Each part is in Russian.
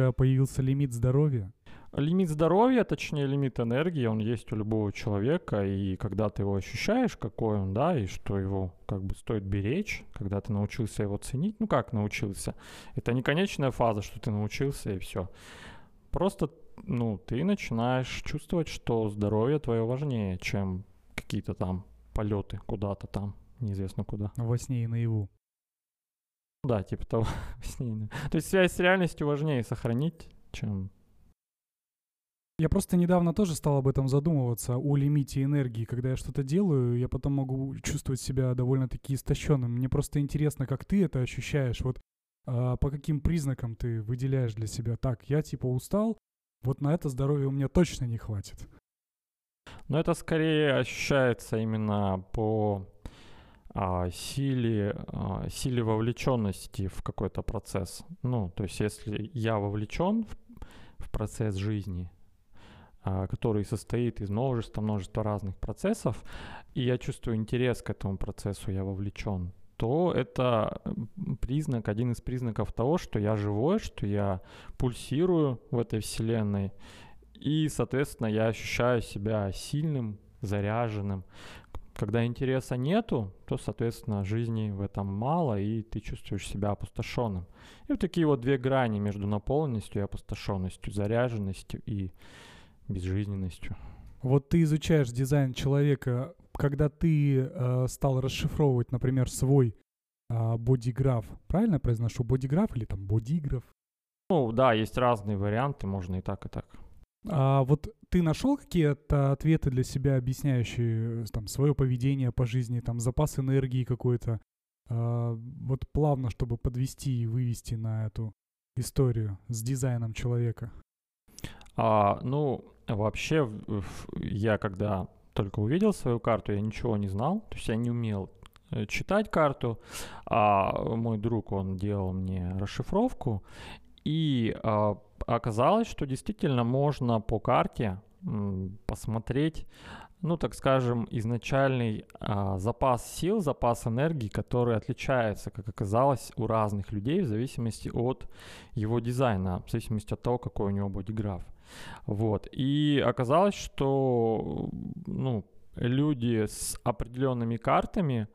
тебя появился лимит здоровья? Лимит здоровья, точнее лимит энергии, он есть у любого человека, и когда ты его ощущаешь, какой он, да, и что его как бы стоит беречь, когда ты научился его ценить, ну как научился, это не конечная фаза, что ты научился и все. Просто, ну, ты начинаешь чувствовать, что здоровье твое важнее, чем какие-то там полеты куда-то там, неизвестно куда. Во сне и наяву. Да, типа того. То есть связь с реальностью важнее сохранить, чем я просто недавно тоже стал об этом задумываться, о лимите энергии. Когда я что-то делаю, я потом могу чувствовать себя довольно-таки истощенным. Мне просто интересно, как ты это ощущаешь. Вот а, по каким признакам ты выделяешь для себя так, я типа устал, вот на это здоровье у меня точно не хватит. Но это скорее ощущается именно по силе, а, силе вовлеченности в какой-то процесс. Ну, то есть если я вовлечен в, в процесс жизни, а, который состоит из множества, множества разных процессов, и я чувствую интерес к этому процессу, я вовлечен, то это признак, один из признаков того, что я живой, что я пульсирую в этой вселенной, и, соответственно, я ощущаю себя сильным, заряженным. Когда интереса нету, то, соответственно, жизни в этом мало, и ты чувствуешь себя опустошенным. И вот такие вот две грани между наполненностью и опустошенностью, заряженностью и безжизненностью. Вот ты изучаешь дизайн человека, когда ты э, стал расшифровывать, например, свой э, бодиграф, правильно произношу, бодиграф или там бодиграф? Ну да, есть разные варианты, можно и так, и так. А вот ты нашел какие-то ответы для себя, объясняющие там свое поведение по жизни, там запас энергии какой-то, а, вот плавно, чтобы подвести и вывести на эту историю с дизайном человека? А, ну, Вообще, я когда только увидел свою карту, я ничего не знал, то есть я не умел э, читать карту, а мой друг, он делал мне расшифровку, и а, оказалось, что действительно можно по карте посмотреть ну, так скажем, изначальный а, запас сил, запас энергии, который отличается, как оказалось, у разных людей в зависимости от его дизайна, в зависимости от того, какой у него бодиграф. Вот. И оказалось, что ну, люди с определенными картами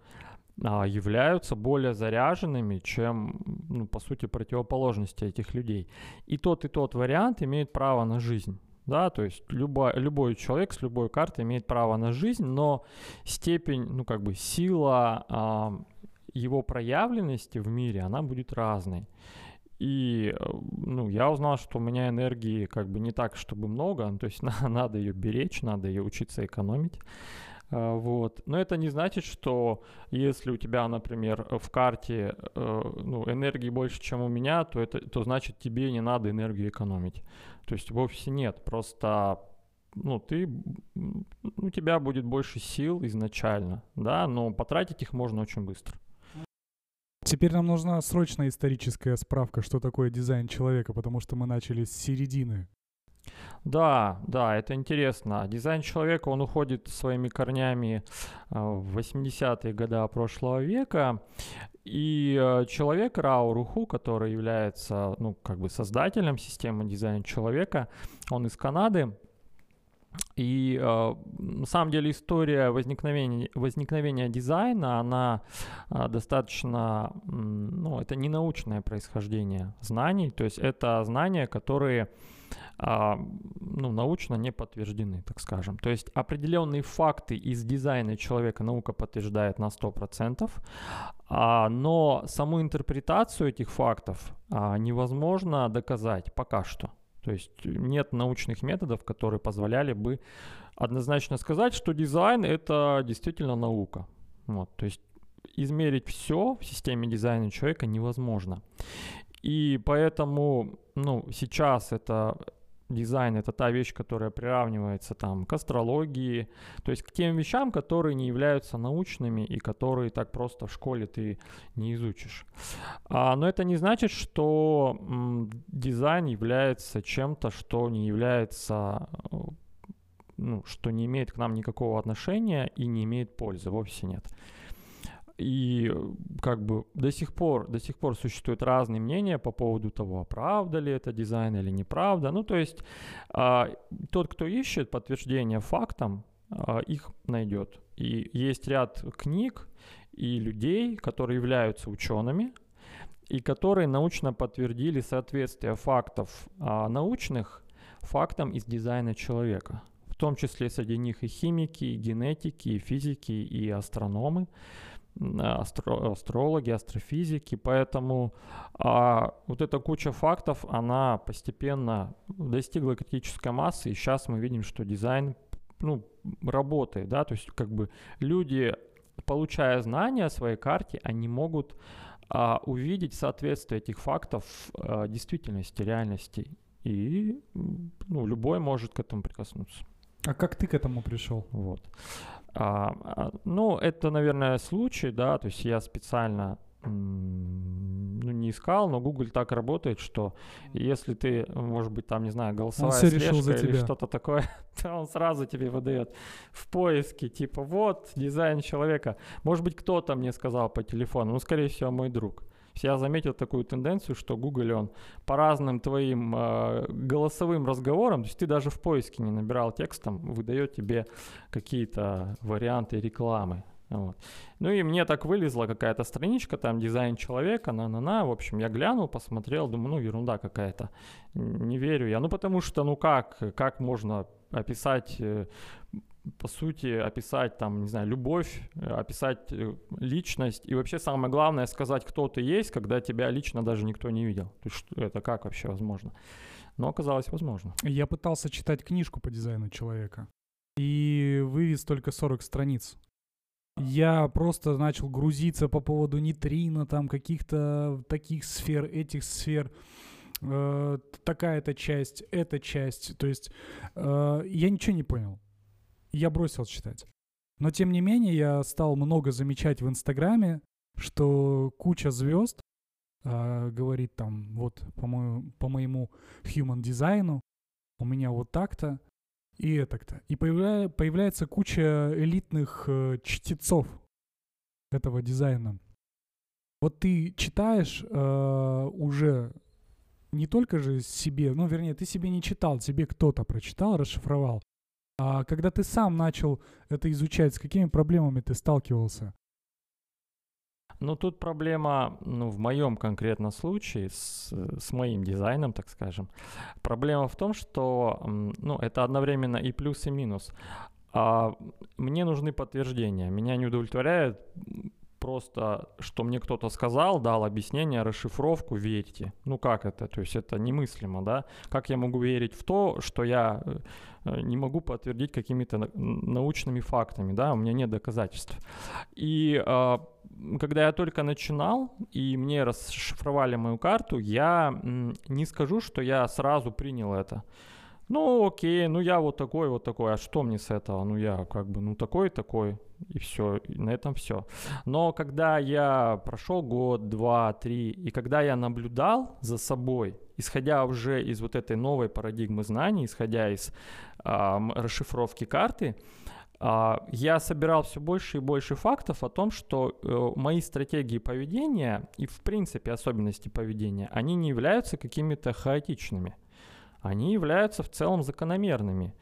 являются более заряженными, чем, ну, по сути, противоположности этих людей. И тот, и тот вариант имеет право на жизнь да, то есть любой, любой человек с любой картой имеет право на жизнь, но степень, ну, как бы сила а, его проявленности в мире, она будет разной. И, ну, я узнал, что у меня энергии как бы не так, чтобы много, то есть надо ее беречь, надо ее учиться экономить. А, вот. Но это не значит, что если у тебя, например, в карте э, ну, энергии больше, чем у меня, то, это, то значит тебе не надо энергию экономить. То есть вовсе нет, просто ну, ты, у тебя будет больше сил изначально, да, но потратить их можно очень быстро. Теперь нам нужна срочная историческая справка, что такое дизайн человека, потому что мы начали с середины. Да, да, это интересно. Дизайн человека, он уходит своими корнями а, в 80-е годы прошлого века. И э, человек Рао Руху, который является, ну, как бы создателем системы дизайна человека, он из Канады, и э, на самом деле история возникновения, возникновения дизайна, она достаточно, ну, это не научное происхождение знаний, то есть это знания, которые а, ну, научно не подтверждены, так скажем. То есть определенные факты из дизайна человека наука подтверждает на 100%, а, но саму интерпретацию этих фактов а, невозможно доказать пока что. То есть нет научных методов, которые позволяли бы однозначно сказать, что дизайн это действительно наука. Вот, то есть измерить все в системе дизайна человека невозможно. И поэтому, ну, сейчас это дизайн это та вещь, которая приравнивается там к астрологии, то есть к тем вещам, которые не являются научными и которые так просто в школе ты не изучишь. А, но это не значит, что м, дизайн является чем-то, что не является ну, что не имеет к нам никакого отношения и не имеет пользы, вовсе нет. И как бы до сих пор, до сих пор существуют разные мнения по поводу того, правда ли это дизайн или неправда. Ну, то есть а, тот, кто ищет подтверждение фактам, а, их найдет. И есть ряд книг и людей, которые являются учеными, и которые научно подтвердили соответствие фактов а, научных фактам из дизайна человека. В том числе среди них и химики, и генетики, и физики, и астрономы, астро, астрологи, астрофизики. Поэтому а, вот эта куча фактов, она постепенно достигла критической массы, и сейчас мы видим, что дизайн ну, работает, да, то есть как бы люди, получая знания о своей карте, они могут а, увидеть соответствие этих фактов а, действительности, реальности. И ну, любой может к этому прикоснуться. А как ты к этому пришел? Вот. А, а, ну, это, наверное, случай, да, то есть я специально ну, не искал, но Google так работает, что если ты, может быть, там, не знаю, голосовая он слежка за или что-то такое, то он сразу тебе выдает в поиске, типа, вот, дизайн человека. Может быть, кто-то мне сказал по телефону, ну, скорее всего, мой друг. Я заметил такую тенденцию, что Google, он по разным твоим э, голосовым разговорам, то есть ты даже в поиске не набирал текстом, выдает тебе какие-то варианты рекламы. Вот. Ну и мне так вылезла какая-то страничка, там дизайн человека, на-на-на. В общем, я глянул, посмотрел, думаю, ну ерунда какая-то. Не верю я. Ну потому что, ну как, как можно описать, э, по сути, описать там, не знаю, любовь, описать э, личность. И вообще самое главное сказать, кто ты есть, когда тебя лично даже никто не видел. То есть это как вообще возможно? Но оказалось возможно. Я пытался читать книжку по дизайну человека и вывез только 40 страниц. Я просто начал грузиться по поводу нейтрино, там каких-то таких сфер, этих сфер. Э, такая-то часть, эта часть. То есть э, я ничего не понял. Я бросил читать. Но тем не менее я стал много замечать в Инстаграме, что куча звезд э, говорит там, вот по, мою, по моему human дизайну у меня вот так-то, и это-то. И появля... появляется куча элитных э, чтецов этого дизайна. Вот ты читаешь э, уже не только же себе, ну, вернее, ты себе не читал, тебе кто-то прочитал, расшифровал. А когда ты сам начал это изучать, с какими проблемами ты сталкивался? Ну, тут проблема, ну, в моем конкретном случае, с, с моим дизайном, так скажем, проблема в том, что, ну, это одновременно и плюс, и минус. А мне нужны подтверждения. Меня не удовлетворяет просто, что мне кто-то сказал, дал объяснение, расшифровку, верьте. Ну как это? То есть это немыслимо, да? Как я могу верить в то, что я э, не могу подтвердить какими-то научными фактами, да? У меня нет доказательств. И а, когда я только начинал, и мне расшифровали мою карту, я не скажу, что я сразу принял это. Ну, окей, ну я вот такой, вот такой, а что мне с этого? Ну, я как бы, ну, такой, такой, и все, и на этом все. Но когда я прошел год, два, три, и когда я наблюдал за собой, исходя уже из вот этой новой парадигмы знаний, исходя из э, расшифровки карты, а, я собирал все больше и больше фактов о том, что э, мои стратегии поведения и, в принципе, особенности поведения, они не являются какими-то хаотичными. Они являются в целом закономерными.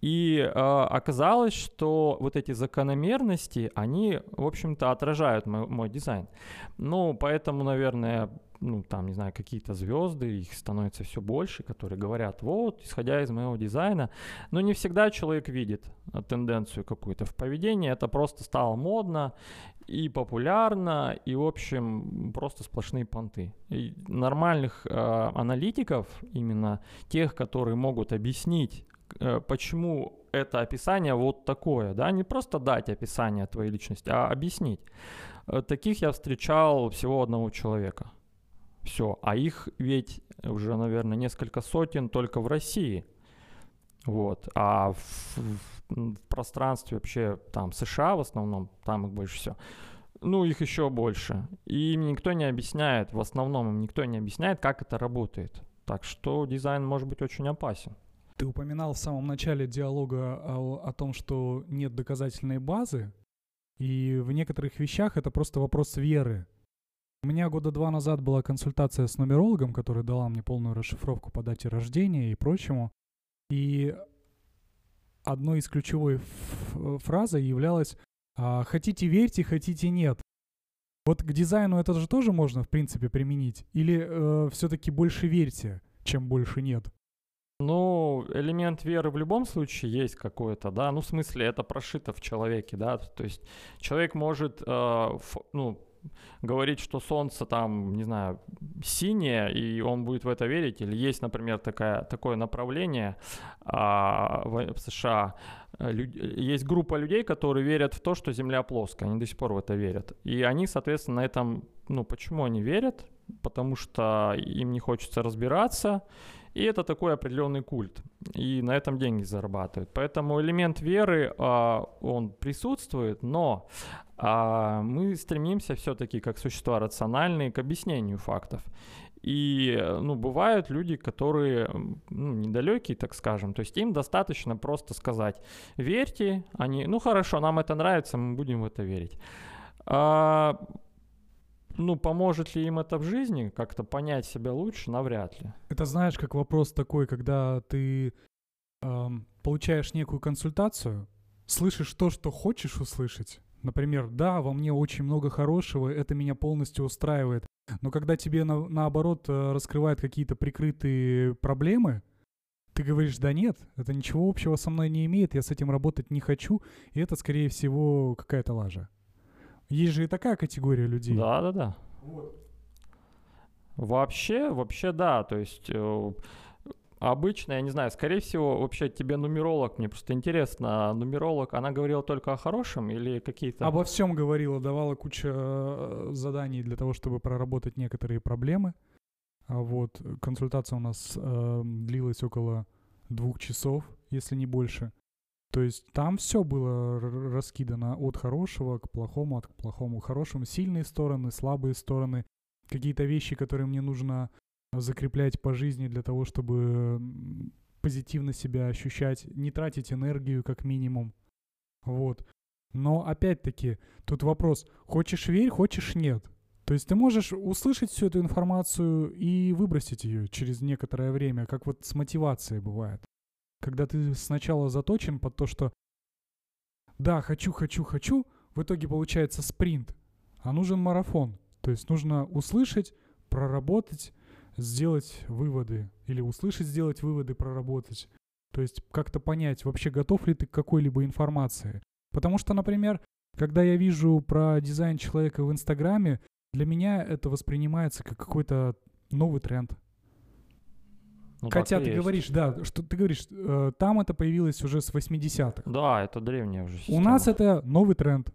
И э, оказалось, что вот эти закономерности, они, в общем-то, отражают мой, мой дизайн. Ну, поэтому, наверное, ну, там, не знаю, какие-то звезды, их становится все больше, которые говорят, вот, исходя из моего дизайна. Но не всегда человек видит э, тенденцию какую-то в поведении, это просто стало модно и популярно, и, в общем, просто сплошные понты. И нормальных э, аналитиков, именно тех, которые могут объяснить, э, почему это описание вот такое, да, не просто дать описание твоей личности, а объяснить. Э, таких я встречал всего одного человека. Все. А их ведь уже, наверное, несколько сотен только в России. Вот. А в, в, в пространстве вообще там США в основном, там их больше всего. Ну, их еще больше. И им никто не объясняет, в основном им никто не объясняет, как это работает. Так что дизайн может быть очень опасен. Ты упоминал в самом начале диалога о, о том, что нет доказательной базы И в некоторых вещах это просто вопрос веры. У меня года два назад была консультация с нумерологом, который дала мне полную расшифровку по дате рождения и прочему. И одной из ключевой фразы являлась а, «хотите верьте, хотите нет». Вот к дизайну это же тоже можно, в принципе, применить? Или э, все-таки больше верьте, чем больше нет? Ну, элемент веры в любом случае есть какой-то, да, ну, в смысле, это прошито в человеке, да, то есть человек может, э, ф, ну, говорить, что солнце там, не знаю, синее, и он будет в это верить, или есть, например, такая, такое направление а, в, США, есть группа людей, которые верят в то, что Земля плоская, они до сих пор в это верят. И они, соответственно, на этом, ну, почему они верят? Потому что им не хочется разбираться, и это такой определенный культ. И на этом деньги зарабатывают. Поэтому элемент веры, а, он присутствует, но а, мы стремимся все-таки, как существа рациональные, к объяснению фактов. И, ну, бывают люди, которые ну, недалекие, так скажем. То есть им достаточно просто сказать, верьте, они, ну хорошо, нам это нравится, мы будем в это верить. Ну, поможет ли им это в жизни, как-то понять себя лучше, навряд ли. Это знаешь, как вопрос такой, когда ты эм, получаешь некую консультацию, слышишь то, что хочешь услышать. Например, да, во мне очень много хорошего, это меня полностью устраивает. Но когда тебе на, наоборот э, раскрывают какие-то прикрытые проблемы, ты говоришь, да нет, это ничего общего со мной не имеет, я с этим работать не хочу, и это, скорее всего, какая-то лажа. Есть же и такая категория людей. Да, да, да. Вот. Вообще, вообще да. То есть э, обычно, я не знаю, скорее всего, вообще тебе нумеролог, мне просто интересно, нумеролог, она говорила только о хорошем или какие-то... Обо всем говорила, давала кучу э, заданий для того, чтобы проработать некоторые проблемы. А вот консультация у нас э, длилась около двух часов, если не больше. То есть там все было раскидано от хорошего к плохому, от к плохому к хорошему. Сильные стороны, слабые стороны, какие-то вещи, которые мне нужно закреплять по жизни для того, чтобы позитивно себя ощущать, не тратить энергию как минимум. Вот. Но опять-таки, тут вопрос, хочешь верь, хочешь нет. То есть ты можешь услышать всю эту информацию и выбросить ее через некоторое время, как вот с мотивацией бывает когда ты сначала заточен под то, что да, хочу, хочу, хочу, в итоге получается спринт, а нужен марафон. То есть нужно услышать, проработать, сделать выводы. Или услышать, сделать выводы, проработать. То есть как-то понять, вообще готов ли ты к какой-либо информации. Потому что, например, когда я вижу про дизайн человека в Инстаграме, для меня это воспринимается как какой-то новый тренд. Ну, Хотя ты есть. говоришь, да, что ты говоришь, э, там это появилось уже с 80-х. Да, это древняя уже система. У нас это новый тренд.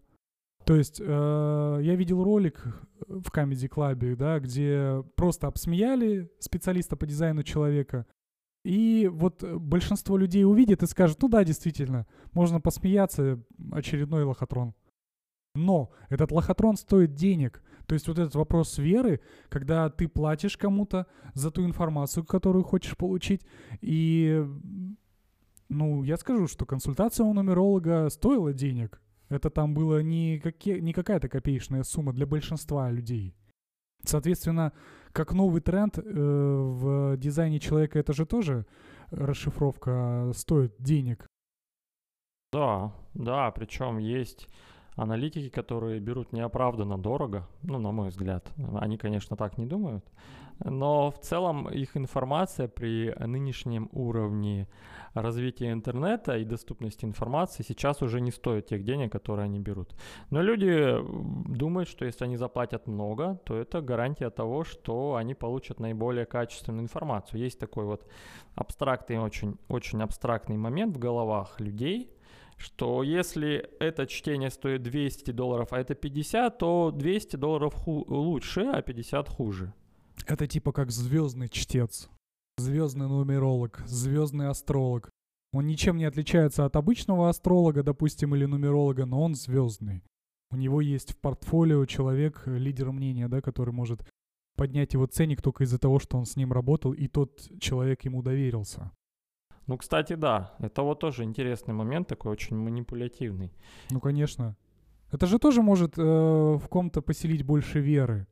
То есть э, я видел ролик в Comedy Club, да, где просто обсмеяли специалиста по дизайну человека, и вот большинство людей увидит и скажет, ну да, действительно, можно посмеяться, очередной лохотрон. Но этот лохотрон стоит денег. То есть вот этот вопрос веры, когда ты платишь кому-то за ту информацию, которую хочешь получить, и, ну, я скажу, что консультация у нумеролога стоила денег. Это там было не, какие, не какая-то копеечная сумма для большинства людей. Соответственно, как новый тренд э, в дизайне человека, это же тоже расшифровка стоит денег. Да, да, причем есть аналитики, которые берут неоправданно дорого, ну, на мой взгляд, они, конечно, так не думают, но в целом их информация при нынешнем уровне развития интернета и доступности информации сейчас уже не стоит тех денег, которые они берут. Но люди думают, что если они заплатят много, то это гарантия того, что они получат наиболее качественную информацию. Есть такой вот абстрактный, очень, очень абстрактный момент в головах людей – что если это чтение стоит 200 долларов, а это 50, то 200 долларов ху- лучше, а 50 хуже. Это типа как звездный чтец, звездный нумеролог, звездный астролог. Он ничем не отличается от обычного астролога, допустим, или нумеролога, но он звездный. У него есть в портфолио человек, лидер мнения, да, который может поднять его ценник только из-за того, что он с ним работал, и тот человек ему доверился. Ну, кстати, да, это вот тоже интересный момент такой, очень манипулятивный. Ну, конечно. Это же тоже может э, в ком-то поселить больше веры.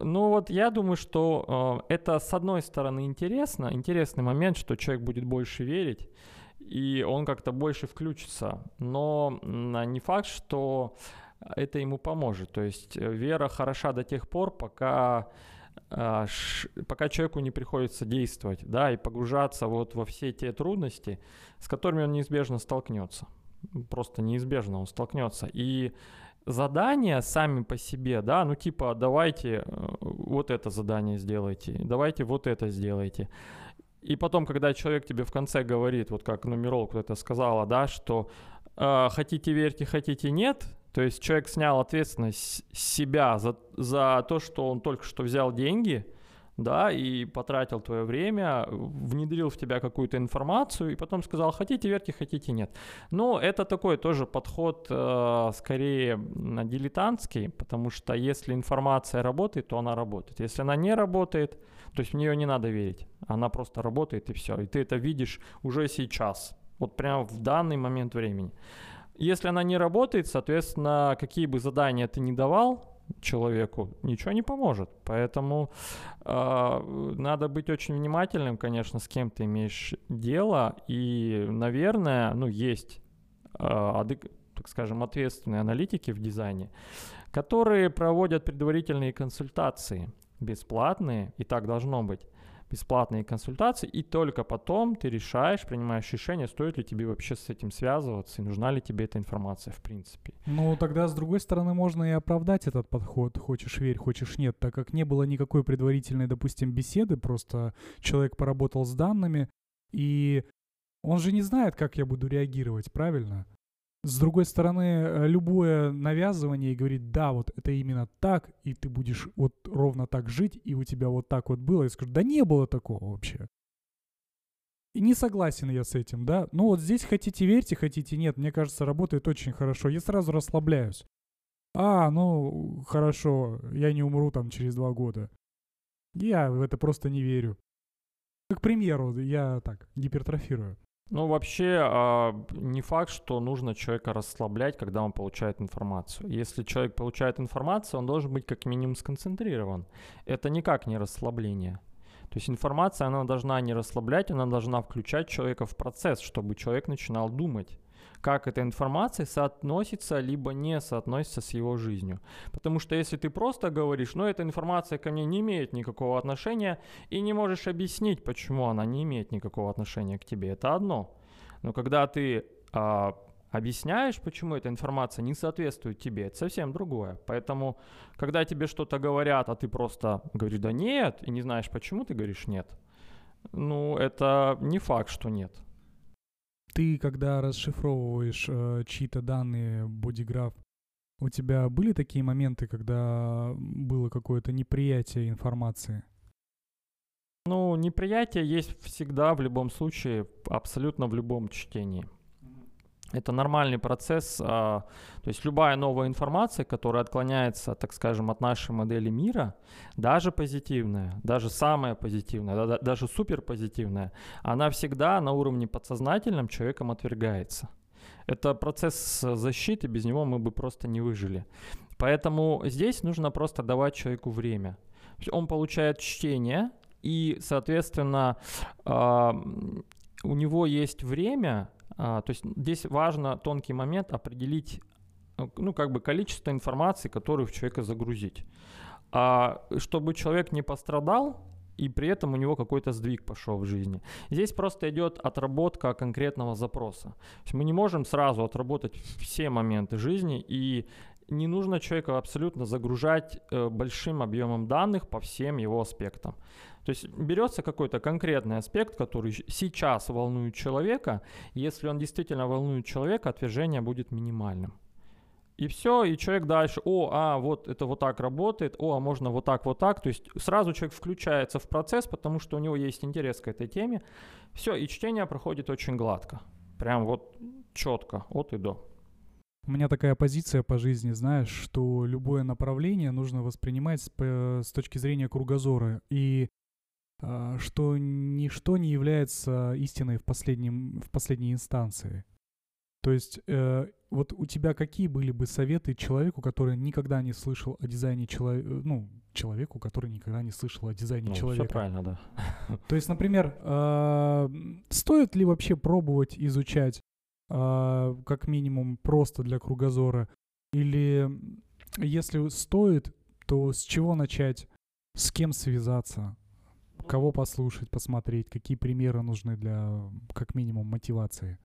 Ну вот я думаю, что э, это с одной стороны интересно, интересный момент, что человек будет больше верить, и он как-то больше включится. Но не факт, что это ему поможет. То есть э, вера хороша до тех пор, пока а, пока человеку не приходится действовать, да, и погружаться вот во все те трудности, с которыми он неизбежно столкнется. Просто неизбежно он столкнется. И задания сами по себе, да, ну типа давайте э, вот это задание сделайте, давайте вот это сделайте. И потом, когда человек тебе в конце говорит, вот как нумеролог это сказала, да, что э, хотите верьте, хотите нет, то есть человек снял ответственность с себя за, за то, что он только что взял деньги, да, и потратил твое время, внедрил в тебя какую-то информацию, и потом сказал, хотите верьте, хотите нет. Но это такой тоже подход э, скорее дилетантский, потому что если информация работает, то она работает. Если она не работает, то есть в нее не надо верить. Она просто работает и все. И ты это видишь уже сейчас, вот прямо в данный момент времени. Если она не работает, соответственно, какие бы задания ты ни давал человеку, ничего не поможет. Поэтому э, надо быть очень внимательным, конечно, с кем ты имеешь дело. И, наверное, ну, есть, э, так скажем, ответственные аналитики в дизайне, которые проводят предварительные консультации бесплатные, и так должно быть бесплатные консультации, и только потом ты решаешь, принимаешь решение, стоит ли тебе вообще с этим связываться, и нужна ли тебе эта информация в принципе. Ну, тогда, с другой стороны, можно и оправдать этот подход, хочешь верь, хочешь нет, так как не было никакой предварительной, допустим, беседы, просто человек поработал с данными, и он же не знает, как я буду реагировать, правильно? С другой стороны, э, любое навязывание и говорит, да, вот это именно так, и ты будешь вот ровно так жить, и у тебя вот так вот было, я скажу, да не было такого вообще. И не согласен я с этим, да. Ну вот здесь хотите верьте, хотите нет, мне кажется, работает очень хорошо. Я сразу расслабляюсь. А, ну, хорошо, я не умру там через два года. Я в это просто не верю. К примеру, я так, гипертрофирую. Ну, вообще, а, не факт, что нужно человека расслаблять, когда он получает информацию. Если человек получает информацию, он должен быть как минимум сконцентрирован. Это никак не расслабление. То есть информация, она должна не расслаблять, она должна включать человека в процесс, чтобы человек начинал думать как эта информация соотносится либо не соотносится с его жизнью. Потому что если ты просто говоришь, ну эта информация ко мне не имеет никакого отношения, и не можешь объяснить, почему она не имеет никакого отношения к тебе, это одно. Но когда ты а, объясняешь, почему эта информация не соответствует тебе, это совсем другое. Поэтому, когда тебе что-то говорят, а ты просто говоришь, да нет, и не знаешь, почему ты говоришь нет, ну, это не факт, что нет. Ты, когда расшифровываешь э, чьи-то данные, бодиграф, у тебя были такие моменты, когда было какое-то неприятие информации? Ну, неприятие есть всегда в любом случае, абсолютно в любом чтении. Это нормальный процесс, а, то есть любая новая информация, которая отклоняется, так скажем, от нашей модели мира, даже позитивная, даже самая позитивная, да, даже супер позитивная, она всегда на уровне подсознательном человеком отвергается. Это процесс защиты, без него мы бы просто не выжили. Поэтому здесь нужно просто давать человеку время. Он получает чтение, и, соответственно, э, у него есть время а, то есть здесь важно тонкий момент определить, э, ну, как бы количество информации, которую в человека загрузить. А чтобы человек не пострадал, и при этом у него какой-то сдвиг пошел в жизни. Здесь просто идет отработка конкретного запроса. То есть мы не можем сразу отработать все моменты жизни, и не нужно человека абсолютно загружать э, большим объемом данных по всем его аспектам. То есть берется какой-то конкретный аспект, который сейчас волнует человека. Если он действительно волнует человека, отвержение будет минимальным. И все, и человек дальше, о, а, вот это вот так работает, о, а можно вот так, вот так. То есть сразу человек включается в процесс, потому что у него есть интерес к этой теме. Все, и чтение проходит очень гладко. Прям вот четко, от и до. У меня такая позиция по жизни, знаешь, что любое направление нужно воспринимать с, точки зрения кругозора. И что ничто не является истиной в, последнем, в последней инстанции. То есть э, вот у тебя какие были бы советы человеку, который никогда не слышал о дизайне человека, ну, человеку, который никогда не слышал о дизайне Ну, человека? все правильно, да. То есть, например, а, стоит ли вообще пробовать изучать а, как минимум просто для кругозора? Или если стоит, то с чего начать? С кем связаться? Кого послушать, посмотреть? Какие примеры нужны для как минимум мотивации?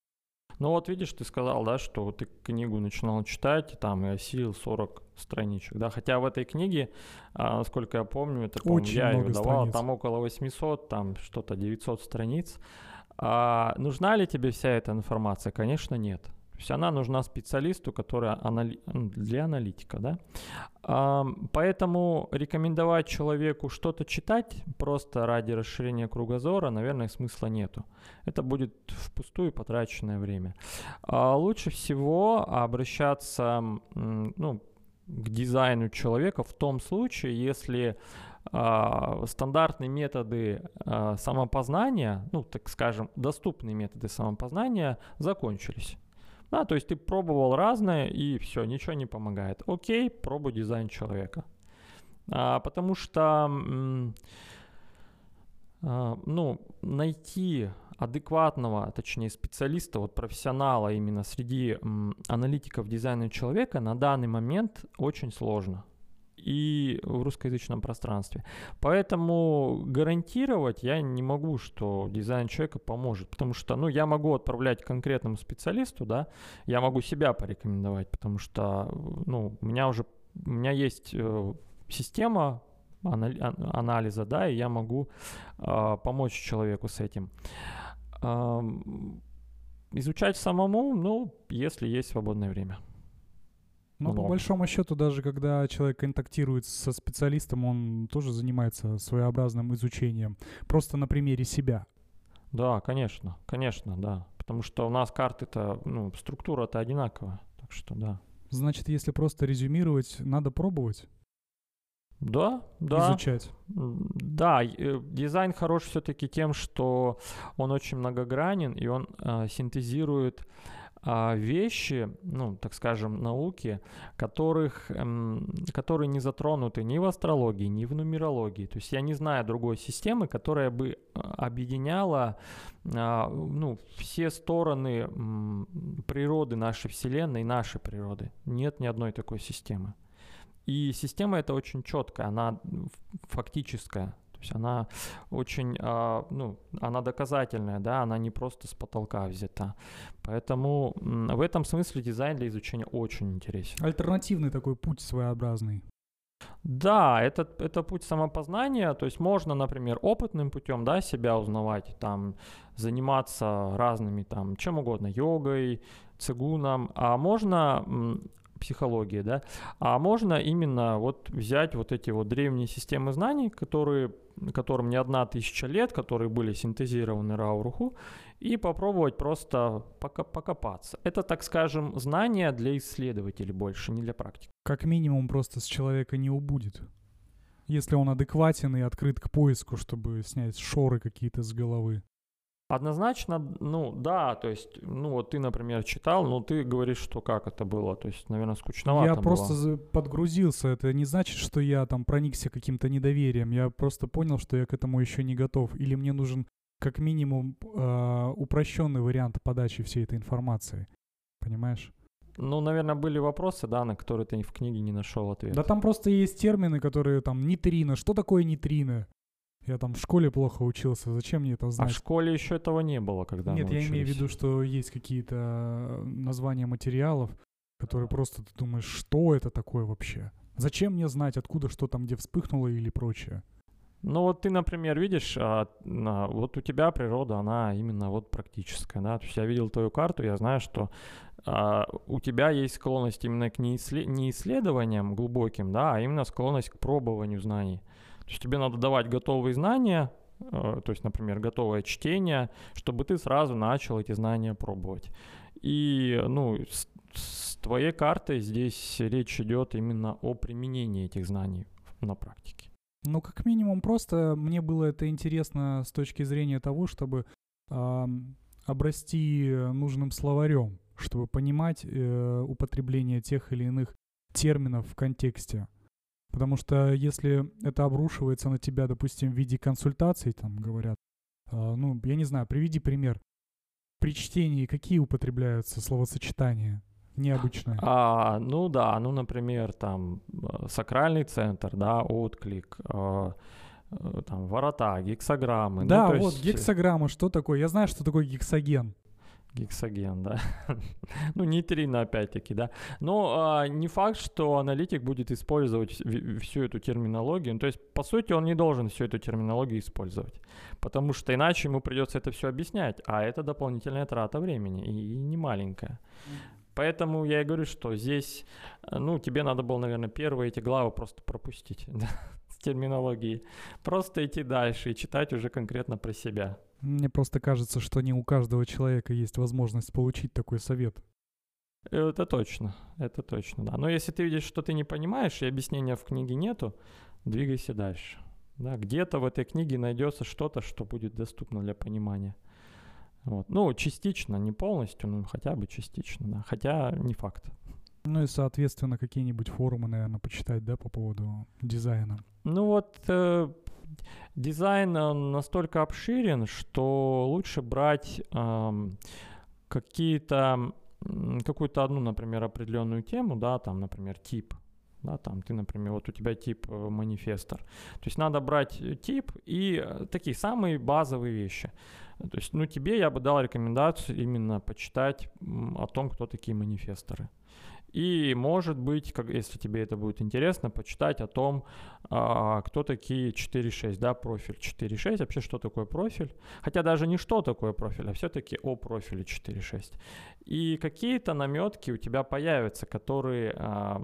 Ну вот видишь, ты сказал, да, что ты книгу начинал читать, и там и осилил 40 страничек, да, хотя в этой книге, а, насколько я помню, это, по-моему, Очень я ее давал, страниц. там около 800, там что-то 900 страниц. А нужна ли тебе вся эта информация? Конечно, нет. То есть она нужна специалисту, который анали- м, для аналитика, да. Поэтому рекомендовать человеку что-то читать просто ради расширения кругозора, наверное, смысла нету. Это будет впустую потраченное время. А лучше всего обращаться ну, к дизайну человека в том случае, если а, стандартные методы а, самопознания, ну, так скажем, доступные методы самопознания закончились. Да, то есть ты пробовал разное, и все, ничего не помогает. Окей, пробуй дизайн человека. А, потому что, а, ну, найти адекватного, точнее, специалиста, вот профессионала именно среди аналитиков дизайна человека на данный момент очень сложно и в русскоязычном пространстве. Поэтому гарантировать я не могу, что дизайн человека поможет, потому что, ну, я могу отправлять конкретному специалисту, да, я могу себя порекомендовать, потому что, ну, у меня уже, у меня есть э, система ан- анализа, да, и я могу э, помочь человеку с этим. Ам, изучать самому, ну, если есть свободное время. Но по Много. большому счету, даже когда человек контактирует со специалистом, он тоже занимается своеобразным изучением. Просто на примере себя. Да, конечно, конечно, да. Потому что у нас карты-то, ну, структура-то одинаковая. Так что да. Значит, если просто резюмировать, надо пробовать Да, да. изучать. Да, э, дизайн хорош все-таки тем, что он очень многогранен, и он а, синтезирует вещи, ну, так скажем, науки, которых, эм, которые не затронуты ни в астрологии, ни в нумерологии. То есть я не знаю другой системы, которая бы а, объединяла а, ну, все стороны природы нашей Вселенной и нашей природы. Нет ни одной такой системы. И система эта очень четкая, она фактическая. То есть она очень, а, ну, она доказательная, да, она не просто с потолка взята. Поэтому в этом смысле дизайн для изучения очень интересен. Альтернативный такой путь своеобразный. Да, это, это путь самопознания, то есть можно, например, опытным путем, да, себя узнавать, там, заниматься разными, там, чем угодно, йогой, цигуном, а можно м, психологией, да, а можно именно вот взять вот эти вот древние системы знаний, которые, которым не одна тысяча лет, которые были синтезированы Рауруху, и попробовать просто покопаться. Это, так скажем, знания для исследователей больше, не для практики. Как минимум просто с человека не убудет. Если он адекватен и открыт к поиску, чтобы снять шоры какие-то с головы. Однозначно, ну да, то есть, ну вот ты, например, читал, но ты говоришь, что как это было, то есть, наверное, скучновато я было. просто подгрузился. Это не значит, что я там проникся каким-то недоверием. Я просто понял, что я к этому еще не готов. Или мне нужен как минимум э, упрощенный вариант подачи всей этой информации. Понимаешь? Ну, наверное, были вопросы, да, на которые ты в книге не нашел ответ. Да там просто есть термины, которые там нейтрино. Что такое нейтрино? Я там в школе плохо учился. Зачем мне это а знать? в школе еще этого не было, когда Нет, я имею в виду, что есть какие-то э, названия материалов, которые просто ты думаешь, что это такое вообще? Зачем мне знать, откуда что там где вспыхнуло или прочее? Ну вот ты, например, видишь, а, вот у тебя природа, она именно вот практическая, да, то есть я видел твою карту, я знаю, что а, у тебя есть склонность именно к не, иссле- не исследованиям глубоким, да, а именно склонность к пробованию знаний. То есть тебе надо давать готовые знания, э, то есть, например, готовое чтение, чтобы ты сразу начал эти знания пробовать. И, ну, с, с твоей картой здесь речь идет именно о применении этих знаний на практике. Ну, как минимум, просто мне было это интересно с точки зрения того, чтобы ам, обрасти нужным словарем, чтобы понимать э, употребление тех или иных терминов в контексте. Потому что если это обрушивается на тебя, допустим, в виде консультаций, там говорят, э, ну, я не знаю, приведи пример. При чтении какие употребляются словосочетания необычные? А, ну да, ну, например, там э, сакральный центр, да, отклик, э, э, там ворота, гексограммы. Да, ну, вот есть, гексограмма, что такое? Я знаю, что такое гексоген. Гексоген, да. ну, нейтрино опять-таки, да. Но а, не факт, что аналитик будет использовать всю эту терминологию. Ну, то есть, по сути, он не должен всю эту терминологию использовать. Потому что иначе ему придется это все объяснять. А это дополнительная трата времени и, и не маленькая. Поэтому я и говорю, что здесь, ну, тебе надо было, наверное, первые эти главы просто пропустить с терминологией. Просто идти дальше и читать уже конкретно про себя. Мне просто кажется, что не у каждого человека есть возможность получить такой совет. Это точно, это точно, да. Но если ты видишь, что ты не понимаешь, и объяснения в книге нету, двигайся дальше. Да, где-то в этой книге найдется что-то, что будет доступно для понимания. Вот. Ну, частично, не полностью, но хотя бы частично, да. Хотя не факт. Ну и, соответственно, какие-нибудь форумы, наверное, почитать, да, по поводу дизайна. Ну вот э, дизайн он настолько обширен, что лучше брать э, какие-то какую-то одну, например, определенную тему, да, там, например, тип, да, там ты, например, вот у тебя тип э, манифестор. То есть надо брать э, тип и э, такие самые базовые вещи. То есть, ну, тебе я бы дал рекомендацию именно почитать о том, кто такие манифесторы. И, может быть, как, если тебе это будет интересно, почитать о том, а, кто такие 4.6, да, профиль 4.6, вообще что такое профиль. Хотя даже не что такое профиль, а все-таки о профиле 4.6. И какие-то наметки у тебя появятся, которые а,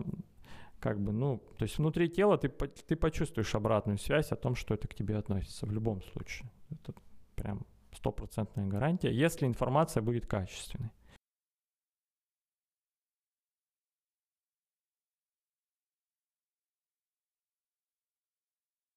как бы, ну, то есть внутри тела ты, ты почувствуешь обратную связь о том, что это к тебе относится в любом случае. Это прям стопроцентная гарантия, если информация будет качественной.